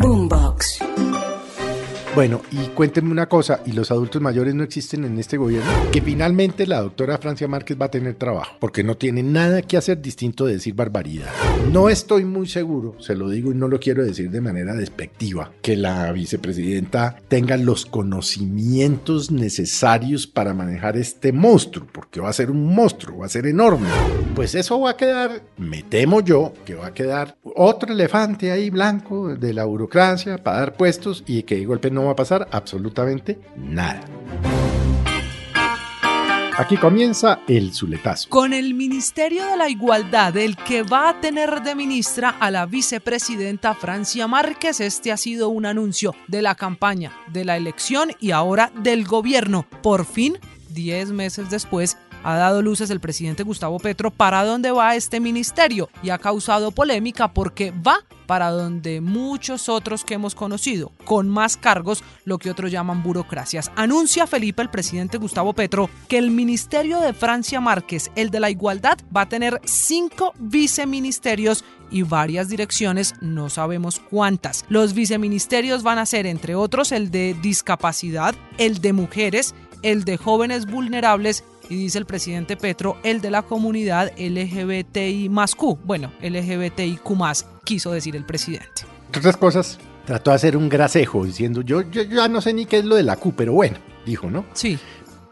Boombox. Bueno, y cuéntenme una cosa, ¿y los adultos mayores no existen en este gobierno? Que finalmente la doctora Francia Márquez va a tener trabajo, porque no tiene nada que hacer distinto de decir barbaridad. No estoy muy seguro, se lo digo y no lo quiero decir de manera despectiva, que la vicepresidenta tenga los conocimientos necesarios para manejar este monstruo, porque va a ser un monstruo, va a ser enorme. Pues eso va a quedar, me temo yo, que va a quedar otro elefante ahí blanco de la burocracia para dar puestos y que de golpe no va a pasar absolutamente nada. Aquí comienza el Zuletazo. Con el Ministerio de la Igualdad, el que va a tener de ministra a la vicepresidenta Francia Márquez, este ha sido un anuncio de la campaña, de la elección y ahora del gobierno. Por fin, 10 meses después, ha dado luces el presidente Gustavo Petro para dónde va este ministerio y ha causado polémica porque va para donde muchos otros que hemos conocido, con más cargos, lo que otros llaman burocracias. Anuncia Felipe, el presidente Gustavo Petro, que el ministerio de Francia Márquez, el de la igualdad, va a tener cinco viceministerios y varias direcciones, no sabemos cuántas. Los viceministerios van a ser, entre otros, el de discapacidad, el de mujeres, el de jóvenes vulnerables y dice el presidente Petro, el de la comunidad LGBTI más Q. Bueno, LGBTIQ más, quiso decir el presidente. Entre otras cosas, trató de hacer un grasejo diciendo, yo, yo, yo ya no sé ni qué es lo de la Q, pero bueno, dijo, ¿no? Sí.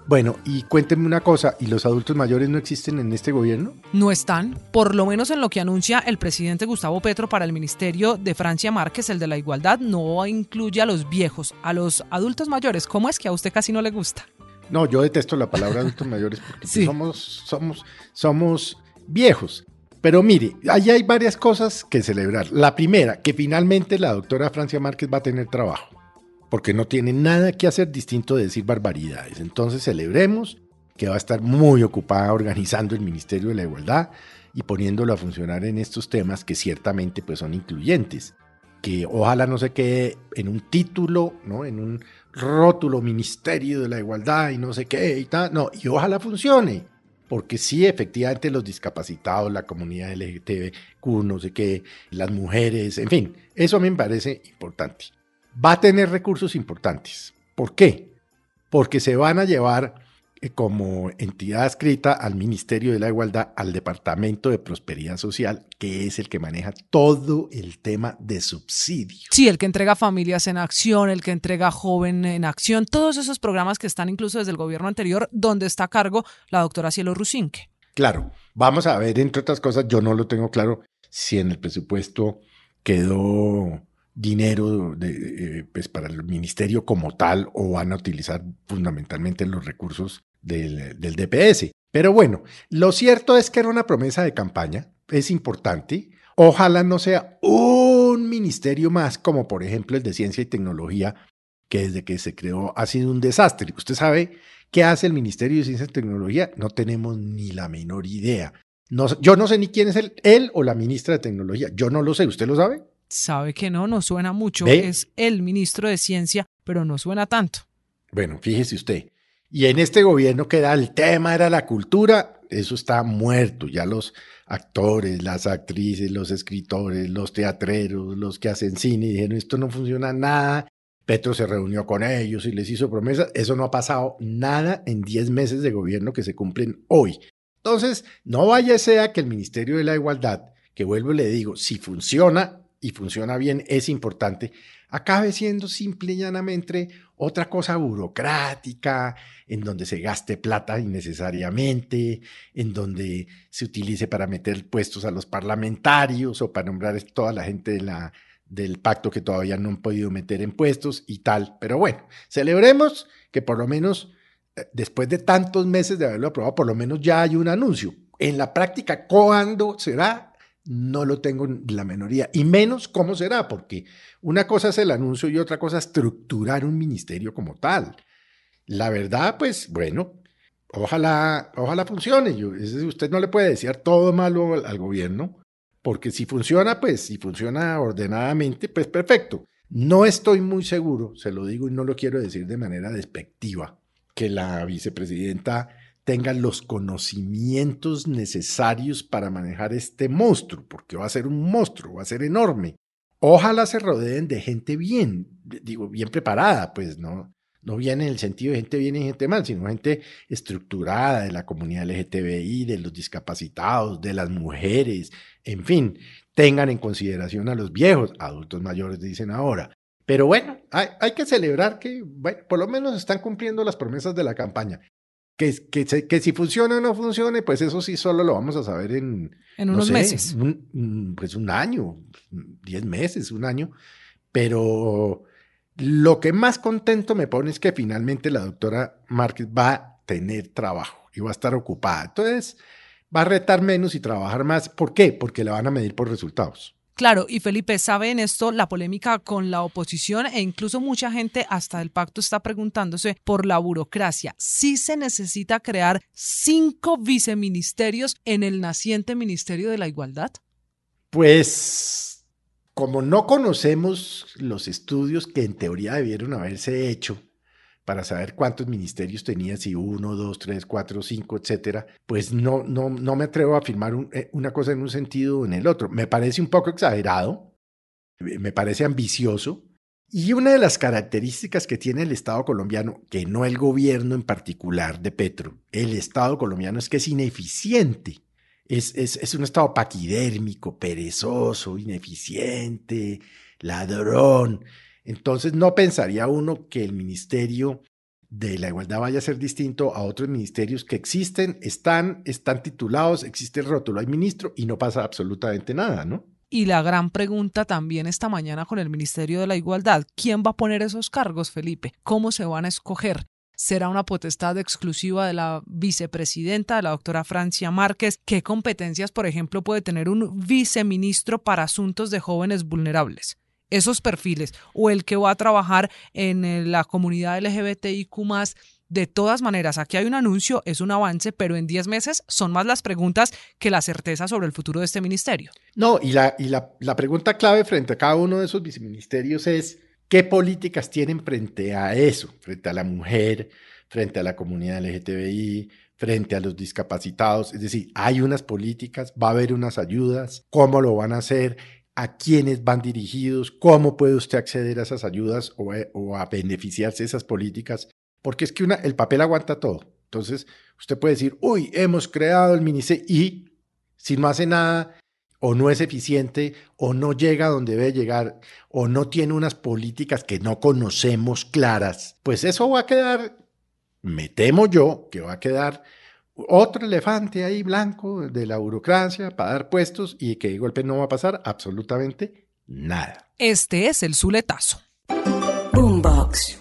Bueno, y cuéntenme una cosa, ¿y los adultos mayores no existen en este gobierno? No están, por lo menos en lo que anuncia el presidente Gustavo Petro para el Ministerio de Francia Márquez, el de la Igualdad, no incluye a los viejos, a los adultos mayores. ¿Cómo es que a usted casi no le gusta? No, yo detesto la palabra adultos mayores porque pues Sí. somos, somos, somos viejos. Pero mire, ahí hay varias cosas que celebrar. La primera, que finalmente la doctora Francia Márquez va a tener trabajo, porque no tiene nada que hacer distinto de decir barbaridades. Entonces celebremos que va a estar muy ocupada organizando el Ministerio de la Igualdad y poniéndolo a funcionar en estos temas que ciertamente pues, son incluyentes. Que ojalá no se quede en un título, ¿no? en un rótulo Ministerio de la Igualdad y no sé qué y tal. No, y ojalá funcione. Porque sí, efectivamente, los discapacitados, la comunidad LGTBQ, no sé qué, las mujeres, en fin, eso me parece importante. Va a tener recursos importantes. ¿Por qué? Porque se van a llevar como entidad adscrita al Ministerio de la Igualdad, al Departamento de Prosperidad Social, que es el que maneja todo el tema de subsidios. Sí, el que entrega Familias en Acción, el que entrega Joven en Acción, todos esos programas que están incluso desde el gobierno anterior, donde está a cargo la doctora Cielo Rusinque. Claro, vamos a ver, entre otras cosas, yo no lo tengo claro si en el presupuesto quedó dinero de, eh, pues para el ministerio como tal o van a utilizar fundamentalmente los recursos del, del DPS. Pero bueno, lo cierto es que era una promesa de campaña, es importante. Ojalá no sea un ministerio más, como por ejemplo el de Ciencia y Tecnología, que desde que se creó ha sido un desastre. Usted sabe qué hace el Ministerio de Ciencia y Tecnología, no tenemos ni la menor idea. No, yo no sé ni quién es él, él o la ministra de Tecnología. Yo no lo sé, ¿usted lo sabe? Sabe que no, no suena mucho. ¿Ve? Es el ministro de Ciencia, pero no suena tanto. Bueno, fíjese usted. Y en este gobierno que era el tema era la cultura, eso está muerto. Ya los actores, las actrices, los escritores, los teatreros, los que hacen cine dijeron esto no funciona nada. Petro se reunió con ellos y les hizo promesas. Eso no ha pasado nada en 10 meses de gobierno que se cumplen hoy. Entonces, no vaya sea que el Ministerio de la Igualdad, que vuelvo y le digo, si funciona y funciona bien, es importante, acabe siendo simple y llanamente otra cosa burocrática, en donde se gaste plata innecesariamente, en donde se utilice para meter puestos a los parlamentarios o para nombrar toda la gente del pacto que todavía no han podido meter en puestos y tal. Pero bueno, celebremos que por lo menos eh, después de tantos meses de haberlo aprobado, por lo menos ya hay un anuncio. En la práctica, ¿cuándo será? No lo tengo la menoría, y menos cómo será, porque una cosa es el anuncio y otra cosa estructurar un ministerio como tal. La verdad, pues bueno, ojalá, ojalá funcione. Usted no le puede decir todo malo al, al gobierno, porque si funciona, pues si funciona ordenadamente, pues perfecto. No estoy muy seguro, se lo digo y no lo quiero decir de manera despectiva, que la vicepresidenta tenga los conocimientos necesarios para manejar este monstruo, porque va a ser un monstruo, va a ser enorme. Ojalá se rodeen de gente bien, digo, bien preparada, pues no, no viene en el sentido de gente bien y gente mal, sino gente estructurada de la comunidad LGTBI, de los discapacitados, de las mujeres, en fin, tengan en consideración a los viejos, adultos mayores dicen ahora. Pero bueno, hay, hay que celebrar que, por lo menos están cumpliendo las promesas de la campaña. Que, que, si funciona o no funcione, pues eso sí solo lo vamos a saber en, en unos meses. Un, pues un año, diez meses, un año. Pero lo que más contento me pone es que finalmente la doctora Márquez va a tener trabajo y va a estar ocupada. Entonces, va a retar menos y trabajar más. ¿Por qué? Porque la van a medir por resultados. Claro, y Felipe, ¿sabe en esto la polémica con la oposición e incluso mucha gente hasta el pacto está preguntándose por la burocracia? ¿Sí se necesita crear cinco viceministerios en el naciente Ministerio de la Igualdad? Pues como no conocemos los estudios que en teoría debieron haberse hecho, para saber cuántos ministerios tenía, si uno, dos, tres, cuatro, cinco, etcétera, pues no, no, no me atrevo a afirmar eh, una cosa en un sentido o en el otro. Me parece un poco exagerado, me parece ambicioso. Y una de las características que tiene el Estado colombiano, que no el gobierno en particular de Petro, el Estado colombiano es que es ineficiente. Es, es, es un Estado paquidérmico, perezoso, ineficiente, ladrón. Entonces no pensaría uno que el Ministerio de la Igualdad vaya a ser distinto a otros ministerios que existen, están, están titulados, existe el rótulo, hay ministro y no pasa absolutamente nada, ¿no? Y la gran pregunta también esta mañana con el Ministerio de la Igualdad, ¿quién va a poner esos cargos, Felipe? ¿Cómo se van a escoger? será una potestad exclusiva de la vicepresidenta, la doctora Francia Márquez. ¿Qué competencias, por ejemplo, puede tener un viceministro para asuntos de jóvenes vulnerables? Esos perfiles o el que va a trabajar en eh, la comunidad LGBTIQ de todas maneras, aquí hay un anuncio, es un avance, pero en 10 meses son más las preguntas que la certeza sobre el futuro de este ministerio. No, y, la, y la, la, pregunta clave frente a cada uno de esos viceministerios es, ¿qué políticas tienen frente a eso? Frente a la mujer, frente a la comunidad LGTBI, frente a los discapacitados. Es decir, hay unas políticas, va a haber unas ayudas, ¿cómo lo van a hacer? A quiénes van dirigidos, cómo puede usted acceder a esas ayudas o, a beneficiarse de esas políticas, porque es que el papel aguanta todo. Entonces, usted puede decir, uy, hemos creado el ministerio y si no hace nada o no es eficiente o no llega donde debe llegar o no tiene unas políticas que no conocemos claras, pues eso va a quedar, me temo yo, que va a quedar otro elefante ahí blanco de la burocracia para dar puestos y que de golpe no va a pasar absolutamente nada. Este es el Zuletazo. Boombox.